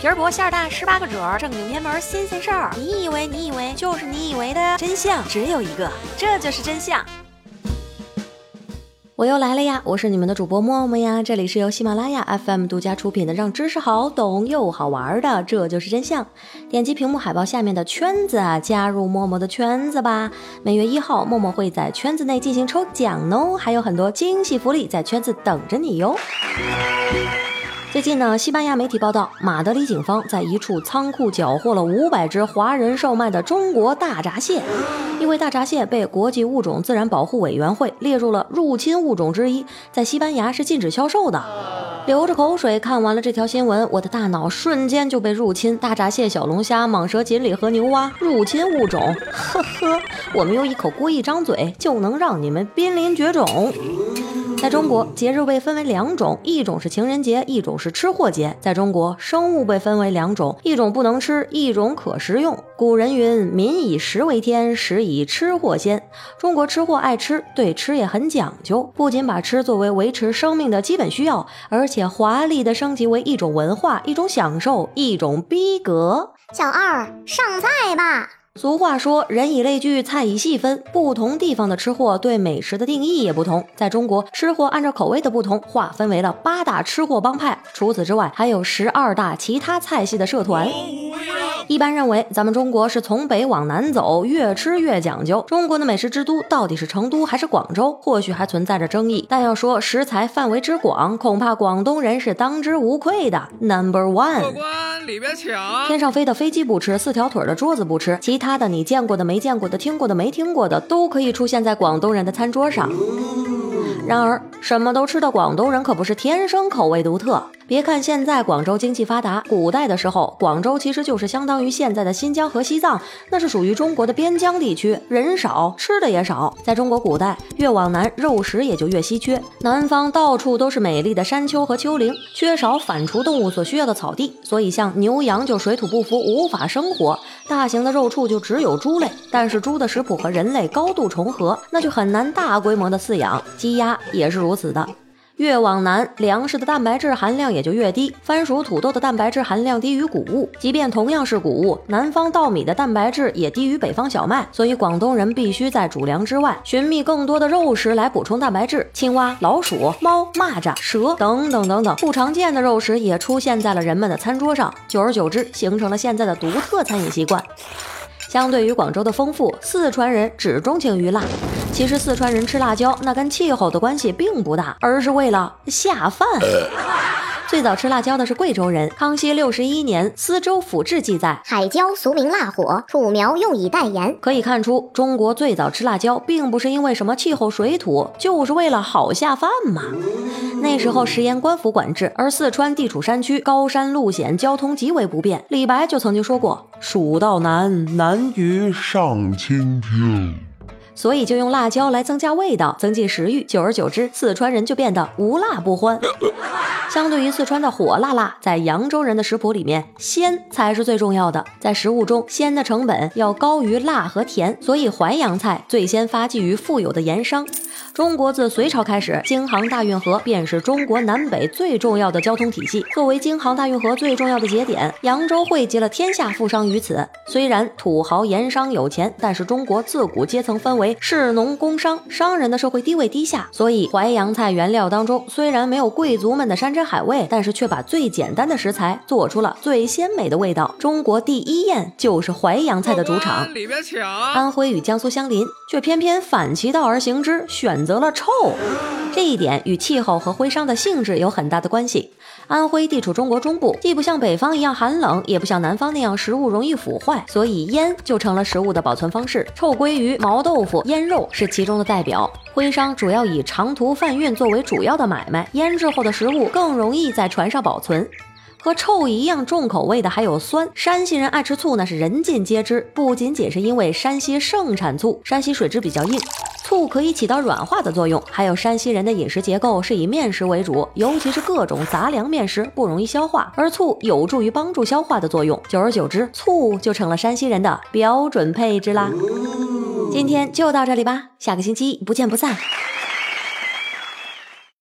皮儿薄馅儿大，十八个褶儿，正经偏门新鲜事儿。你以为你以为就是你以为的真相只有一个，这就是真相。我又来了呀！我是你们的主播默默呀，这里是由喜马拉雅 FM 独家出品的，让知识好懂又好玩的，这就是真相。点击屏幕海报下面的圈子，啊加入默默的圈子吧。每月一号，默默会在圈子内进行抽奖哦，还有很多惊喜福利在圈子等着你哟。最近呢，西班牙媒体报道，马德里警方在一处仓库缴获了五百只华人售卖的中国大闸蟹，因为大闸蟹被国际物种自然保护委员会列入了入侵物种之一，在西班牙是禁止销售的。流着口水看完了这条新闻，我的大脑瞬间就被入侵。大闸蟹、小龙虾、蟒蛇、锦鲤和牛蛙入侵物种，呵呵，我们用一口锅一张嘴就能让你们濒临绝种。在中国，节日被分为两种，一种是情人节，一种是吃货节。在中国，生物被分为两种，一种不能吃，一种可食用。古人云：“民以食为天，食以吃货先。”中国吃货爱吃，对吃也很讲究，不仅把吃作为维持生命的基本需要，而且华丽的升级为一种文化、一种享受、一种逼格。小二，上菜吧。俗话说，人以类聚，菜以细分。不同地方的吃货对美食的定义也不同。在中国，吃货按照口味的不同，划分为了八大吃货帮派。除此之外，还有十二大其他菜系的社团。一般认为，咱们中国是从北往南走，越吃越讲究。中国的美食之都到底是成都还是广州？或许还存在着争议。但要说食材范围之广，恐怕广东人是当之无愧的 Number One。过关里边请。天上飞的飞机不吃，四条腿的桌子不吃，其他的你见过的、没见过的、听过的、没听过的，都可以出现在广东人的餐桌上。然而，什么都吃的广东人可不是天生口味独特。别看现在广州经济发达，古代的时候，广州其实就是相当于现在的新疆和西藏，那是属于中国的边疆地区，人少，吃的也少。在中国古代，越往南，肉食也就越稀缺。南方到处都是美丽的山丘和丘陵，缺少反刍动物所需要的草地，所以像牛羊就水土不服，无法生活。大型的肉畜就只有猪类，但是猪的食谱和人类高度重合，那就很难大规模的饲养。鸡鸭也是如此的。越往南，粮食的蛋白质含量也就越低。番薯、土豆的蛋白质含量低于谷物，即便同样是谷物，南方稻米的蛋白质也低于北方小麦。所以广东人必须在主粮之外寻觅更多的肉食来补充蛋白质。青蛙、老鼠、猫、蚂蚱、蛇等等等等不常见的肉食也出现在了人们的餐桌上，久而久之，形成了现在的独特餐饮习惯。相对于广州的丰富，四川人只钟情于辣。其实四川人吃辣椒，那跟气候的关系并不大，而是为了下饭。最早吃辣椒的是贵州人。康熙六十一年，《司州府志》记载，海椒俗名辣火，土苗用以代言。可以看出，中国最早吃辣椒，并不是因为什么气候水土，就是为了好下饭嘛。那时候食盐官府管制，而四川地处山区，高山路险，交通极为不便。李白就曾经说过：“蜀道难，难于上青天。”所以就用辣椒来增加味道，增进食欲。久而久之，四川人就变得无辣不欢。相对于四川的火辣辣，在扬州人的食谱里面，鲜才是最重要的。在食物中，鲜的成本要高于辣和甜，所以淮扬菜最先发迹于富有的盐商。中国自隋朝开始，京杭大运河便是中国南北最重要的交通体系。作为京杭大运河最重要的节点，扬州汇集了天下富商于此。虽然土豪盐商有钱，但是中国自古阶层分为士农工商，商人的社会地位低下，所以淮扬菜原料当中虽然没有贵族们的山珍海味，但是却把最简单的食材做出了最鲜美的味道。中国第一宴就是淮扬菜的主场。里边请。安徽与江苏相邻，却偏偏反其道而行之，选择了臭。这一点与气候和徽商的性质有很大的关系。安徽地处中国中部，既不像北方一样寒冷，也不像南方那样食物容易腐坏，所以腌就成了食物的保存方式。臭鲑鱼、毛豆腐、腌肉是其中的代表。徽商主要以长途贩运作为主要的买卖，腌制后的食物更容易在船上保存。和臭一样重口味的还有酸。山西人爱吃醋，那是人尽皆知。不仅仅是因为山西盛产醋，山西水质比较硬，醋可以起到软化的作用。还有山西人的饮食结构是以面食为主，尤其是各种杂粮面食不容易消化，而醋有助于帮助消化的作用。久而久之，醋就成了山西人的标准配置啦。今天就到这里吧，下个星期不见不散。